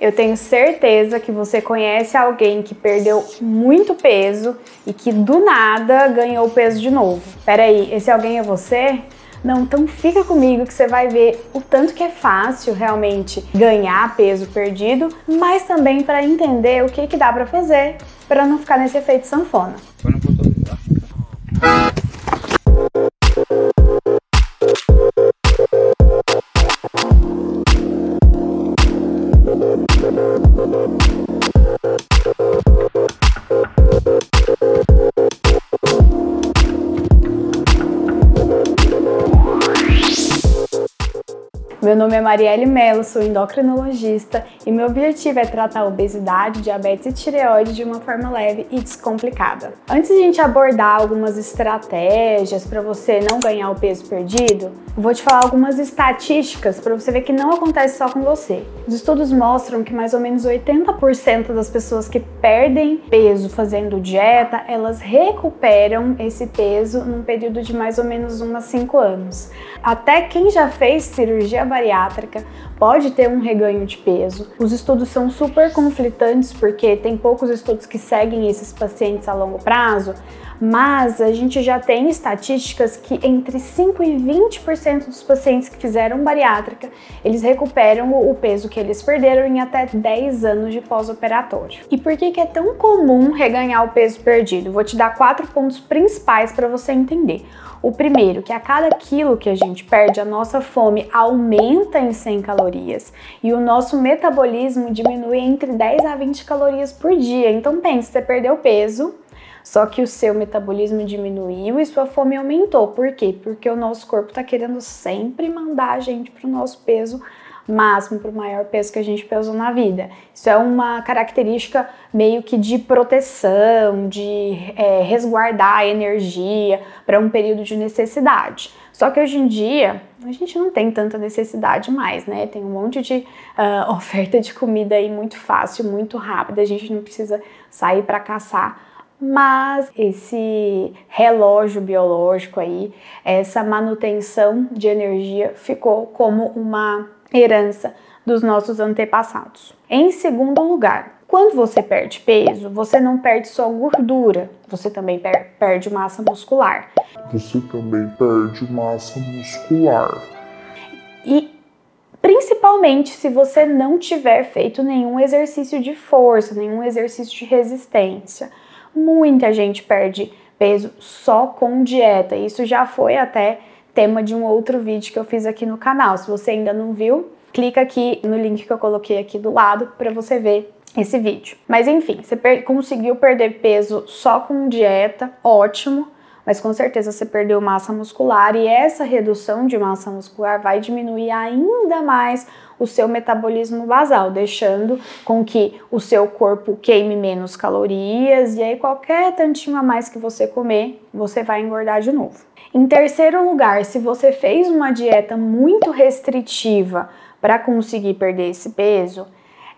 Eu tenho certeza que você conhece alguém que perdeu muito peso e que do nada ganhou peso de novo. Peraí, esse alguém é você? Não, então fica comigo que você vai ver o tanto que é fácil realmente ganhar peso perdido, mas também para entender o que, que dá para fazer para não ficar nesse efeito sanfona. Meu nome é Marielle Mello, sou endocrinologista e meu objetivo é tratar obesidade, diabetes e tireoide de uma forma leve e descomplicada. Antes de a gente abordar algumas estratégias para você não ganhar o peso perdido, vou te falar algumas estatísticas para você ver que não acontece só com você. Os estudos mostram que mais ou menos 80% das pessoas que perdem peso fazendo dieta, elas recuperam esse peso num período de mais ou menos uns 5 anos. Até quem já fez cirurgia bariátrica pode ter um reganho de peso. Os estudos são super conflitantes porque tem poucos estudos que seguem esses pacientes a longo prazo, mas a gente já tem estatísticas que entre 5 e 20% dos pacientes que fizeram bariátrica, eles recuperam o peso que eles perderam em até 10 anos de pós-operatório. E por que, que é tão comum reganhar o peso perdido? Vou te dar quatro pontos principais para você entender. O primeiro, que a cada quilo que a gente perde, a nossa fome aumenta em 100 calorias e o nosso metabolismo diminui entre 10 a 20 calorias por dia. Então pense, você perdeu peso, só que o seu metabolismo diminuiu e sua fome aumentou. Por quê? Porque o nosso corpo está querendo sempre mandar a gente para o nosso peso máximo para o maior peso que a gente pesou na vida. Isso é uma característica meio que de proteção, de é, resguardar a energia para um período de necessidade. Só que hoje em dia a gente não tem tanta necessidade mais, né? Tem um monte de uh, oferta de comida aí muito fácil, muito rápida, a gente não precisa sair para caçar mas esse relógio biológico aí, essa manutenção de energia ficou como uma herança dos nossos antepassados. Em segundo lugar, quando você perde peso, você não perde só gordura, você também per perde massa muscular. Você também perde massa muscular. E principalmente se você não tiver feito nenhum exercício de força, nenhum exercício de resistência. Muita gente perde peso só com dieta. Isso já foi até tema de um outro vídeo que eu fiz aqui no canal. Se você ainda não viu, clica aqui no link que eu coloquei aqui do lado para você ver esse vídeo. Mas enfim, você per conseguiu perder peso só com dieta, ótimo, mas com certeza você perdeu massa muscular e essa redução de massa muscular vai diminuir ainda mais o seu metabolismo basal, deixando com que o seu corpo queime menos calorias e aí qualquer tantinho a mais que você comer, você vai engordar de novo. Em terceiro lugar, se você fez uma dieta muito restritiva para conseguir perder esse peso,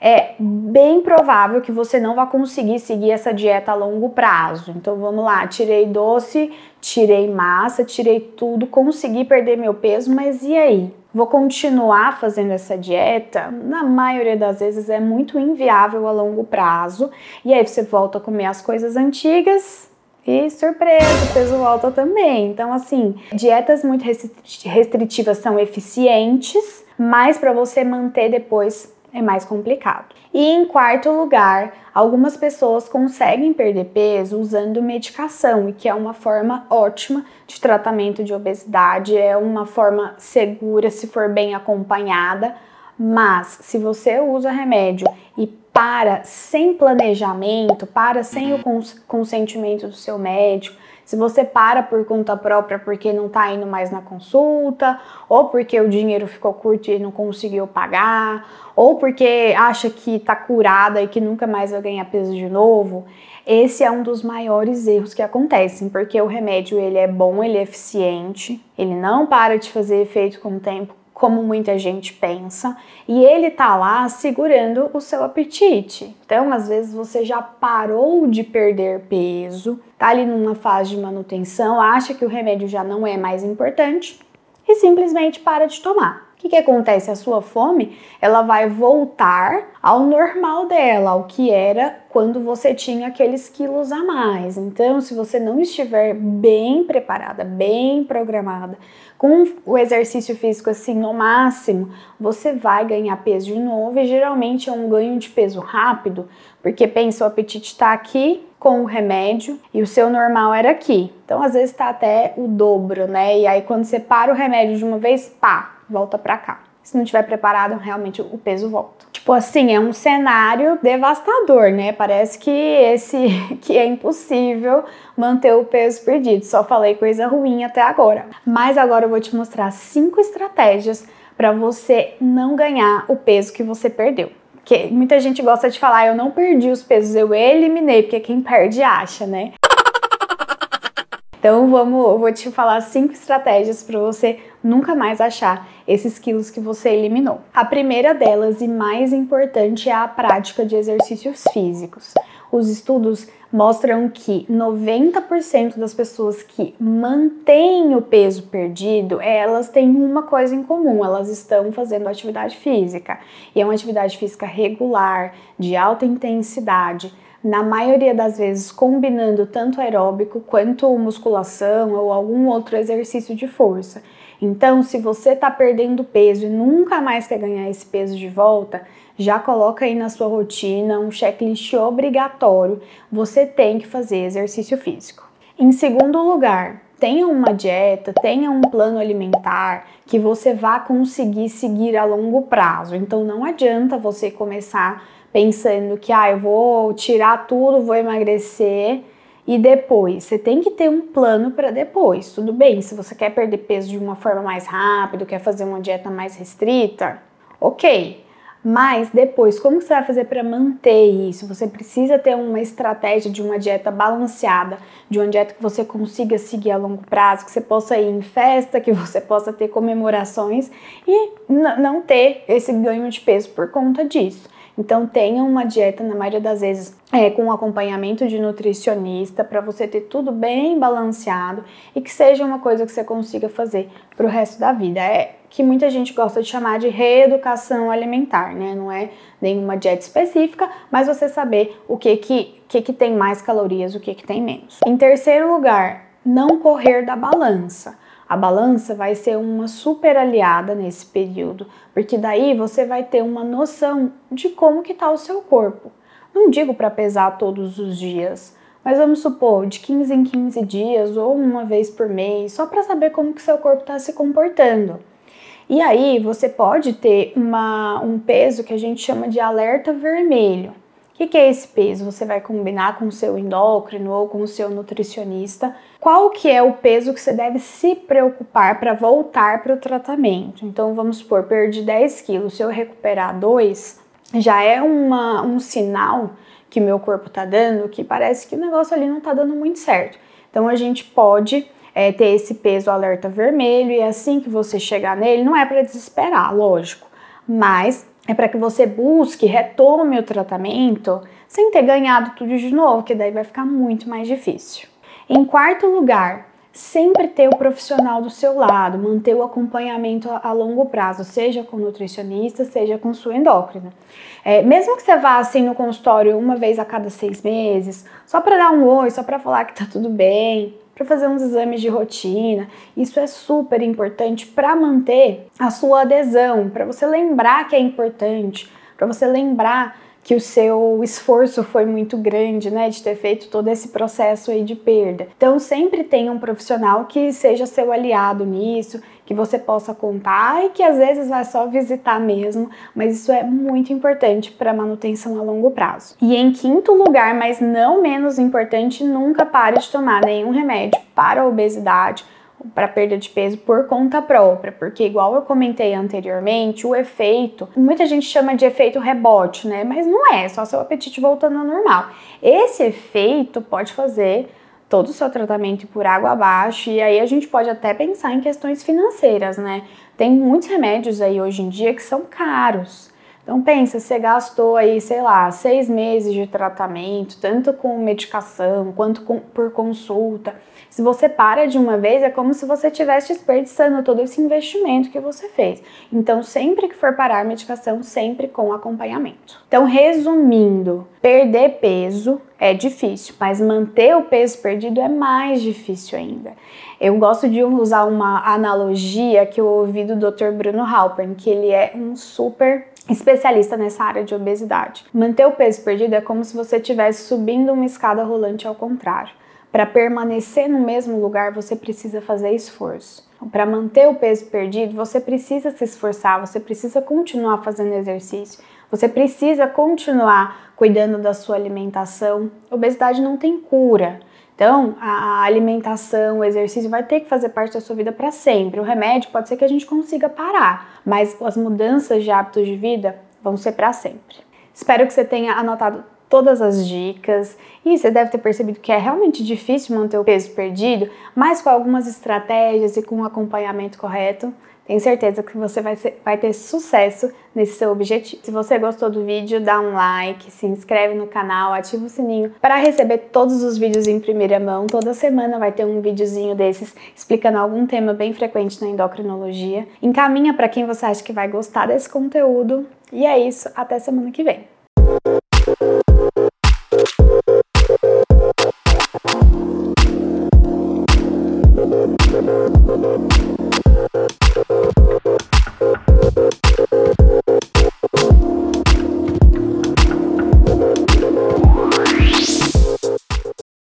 é bem provável que você não vai conseguir seguir essa dieta a longo prazo. Então vamos lá, tirei doce, tirei massa, tirei tudo, consegui perder meu peso, mas e aí? Vou continuar fazendo essa dieta? Na maioria das vezes é muito inviável a longo prazo. E aí você volta a comer as coisas antigas e surpresa, o peso volta também. Então, assim, dietas muito restritivas são eficientes, mas para você manter depois é mais complicado. E em quarto lugar, algumas pessoas conseguem perder peso usando medicação, e que é uma forma ótima de tratamento de obesidade, é uma forma segura se for bem acompanhada. Mas se você usa remédio e para sem planejamento, para sem o consentimento do seu médico, se você para por conta própria porque não está indo mais na consulta, ou porque o dinheiro ficou curto e não conseguiu pagar, ou porque acha que está curada e que nunca mais vai ganhar peso de novo, esse é um dos maiores erros que acontecem, porque o remédio ele é bom, ele é eficiente, ele não para de fazer efeito com o tempo, como muita gente pensa, e ele tá lá segurando o seu apetite. Então, às vezes você já parou de perder peso, tá ali numa fase de manutenção, acha que o remédio já não é mais importante e simplesmente para de tomar. O que, que acontece? A sua fome ela vai voltar ao normal dela, ao que era quando você tinha aqueles quilos a mais. Então, se você não estiver bem preparada, bem programada, com o exercício físico assim no máximo, você vai ganhar peso de novo e geralmente é um ganho de peso rápido, porque pensa, o apetite está aqui com o remédio e o seu normal era aqui. Então, às vezes está até o dobro, né? E aí quando você para o remédio de uma vez, pá, volta para cá. Se não tiver preparado, realmente o peso volta. Tipo assim, é um cenário devastador, né? Parece que esse que é impossível manter o peso perdido. Só falei coisa ruim até agora. Mas agora eu vou te mostrar cinco estratégias para você não ganhar o peso que você perdeu. Porque muita gente gosta de falar, eu não perdi os pesos, eu eliminei, porque quem perde acha, né? Então vamos, eu vou te falar cinco estratégias para você nunca mais achar esses quilos que você eliminou. A primeira delas e mais importante é a prática de exercícios físicos. Os estudos mostram que 90% das pessoas que mantêm o peso perdido, elas têm uma coisa em comum, elas estão fazendo atividade física. E é uma atividade física regular, de alta intensidade na maioria das vezes combinando tanto aeróbico quanto musculação ou algum outro exercício de força. Então, se você está perdendo peso e nunca mais quer ganhar esse peso de volta, já coloca aí na sua rotina um checklist obrigatório. Você tem que fazer exercício físico. Em segundo lugar, tenha uma dieta, tenha um plano alimentar que você vá conseguir seguir a longo prazo. Então não adianta você começar pensando que ah, eu vou tirar tudo, vou emagrecer e depois. Você tem que ter um plano para depois. Tudo bem, se você quer perder peso de uma forma mais rápida, quer fazer uma dieta mais restrita, ok. Mas depois, como você vai fazer para manter isso? Você precisa ter uma estratégia de uma dieta balanceada, de uma dieta que você consiga seguir a longo prazo, que você possa ir em festa, que você possa ter comemorações e não ter esse ganho de peso por conta disso. Então tenha uma dieta na maioria das vezes é, com acompanhamento de nutricionista para você ter tudo bem balanceado e que seja uma coisa que você consiga fazer para o resto da vida. É que muita gente gosta de chamar de reeducação alimentar, né? Não é nenhuma dieta específica, mas você saber o que que, que, que tem mais calorias, o que que tem menos. Em terceiro lugar, não correr da balança. A balança vai ser uma super aliada nesse período, porque daí você vai ter uma noção de como que tá o seu corpo. Não digo para pesar todos os dias, mas vamos supor de 15 em 15 dias ou uma vez por mês, só para saber como que seu corpo está se comportando. E aí você pode ter uma, um peso que a gente chama de alerta vermelho que, que é esse peso? Você vai combinar com o seu endócrino ou com o seu nutricionista. Qual que é o peso que você deve se preocupar para voltar para o tratamento? Então, vamos supor, perdi 10 quilos, se eu recuperar 2, já é uma, um sinal que meu corpo está dando que parece que o negócio ali não está dando muito certo. Então, a gente pode é, ter esse peso alerta vermelho e assim que você chegar nele, não é para desesperar, lógico, mas é para que você busque, retome o tratamento sem ter ganhado tudo de novo, que daí vai ficar muito mais difícil. Em quarto lugar, sempre ter o profissional do seu lado, manter o acompanhamento a, longo prazo, seja com nutricionista, seja com sua endócrina. É, mesmo que você vá assim no consultório uma vez a cada seis meses, só para dar um oi, só para falar que tá tudo bem, para fazer uns exames de rotina. Isso é super importante para manter a sua adesão, para você lembrar que é importante, para você lembrar que o seu esforço foi muito grande, né, de ter feito todo esse processo aí de perda. Então sempre tenha um profissional que seja seu aliado nisso, que você possa contar e que às vezes vai só visitar mesmo, mas isso é muito importante para manutenção a longo prazo. E em quinto lugar, mas não menos importante, nunca pare de tomar nenhum remédio para a obesidade para perda de peso por conta própria, porque igual eu comentei anteriormente, o efeito, muita gente chama de efeito rebote, né? Mas não é, só seu apetite voltando ao normal. Esse efeito pode fazer todo o seu tratamento por água abaixo e aí a gente pode até pensar em questões financeiras, né? Tem muitos remédios aí hoje em dia que são caros. Então pensa, você gastou aí, sei lá, seis meses de tratamento, tanto com medicação quanto com, por consulta. Se você para de uma vez, é como se você estivesse desperdiçando todo esse investimento que você fez. Então, sempre que for parar a medicação, sempre com acompanhamento. Então, resumindo, perder peso é difícil, mas manter o peso perdido é mais difícil ainda. Eu gosto de usar uma analogia que eu ouvi do Dr. Bruno Halpern, que ele é um super especialista nessa área de obesidade. Manter o peso perdido é como se você estivesse subindo uma escada rolante ao contrário. Para permanecer no mesmo lugar, você precisa fazer esforço. Para manter o peso perdido, você precisa se esforçar, você precisa continuar fazendo exercício, você precisa continuar cuidando da sua alimentação. Obesidade não tem cura. Então, a alimentação, o exercício vai ter que fazer parte da sua vida para sempre. O remédio pode ser que a gente consiga parar, mas as mudanças de hábitos de vida vão ser para sempre. Espero que você tenha anotado todas as dicas e você deve ter percebido que é realmente difícil manter o peso perdido, mas com algumas estratégias e com um acompanhamento correto, tenho certeza que você vai, ser, vai ter sucesso nesse seu objetivo. Se você gostou do vídeo, dá um like, se inscreve no canal, ativa o sininho para receber todos os vídeos em primeira mão. Toda semana vai ter um videozinho desses explicando algum tema bem frequente na endocrinologia. Encaminha para quem você acha que vai gostar desse conteúdo. E é isso, até semana que vem.